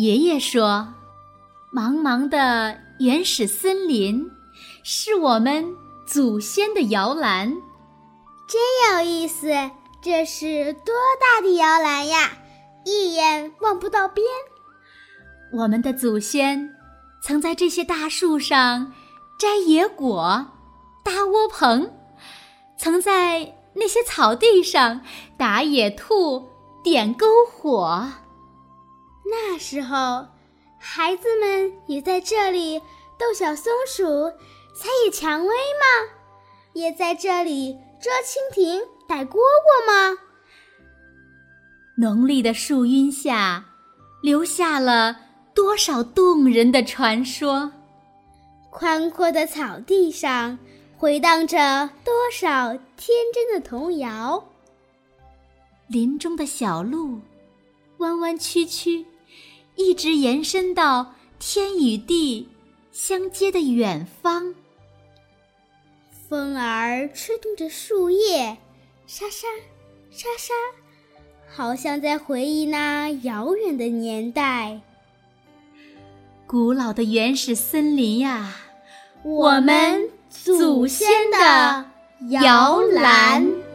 爷爷说：“茫茫的原始森林，是我们祖先的摇篮。”真有意思！这是多大的摇篮呀，一眼望不到边。我们的祖先曾在这些大树上摘野果、搭窝棚，曾在那些草地上打野兔、点篝火。那时候，孩子们也在这里逗小松鼠、采野蔷薇吗？也在这里捉蜻蜓、逮蝈蝈吗？浓丽的树荫下，留下了。多少动人的传说！宽阔的草地上回荡着多少天真的童谣。林中的小路，弯弯曲曲，一直延伸到天与地相接的远方。风儿吹动着树叶，沙沙沙沙，好像在回忆那遥远的年代。古老的原始森林呀，我们祖先的摇篮。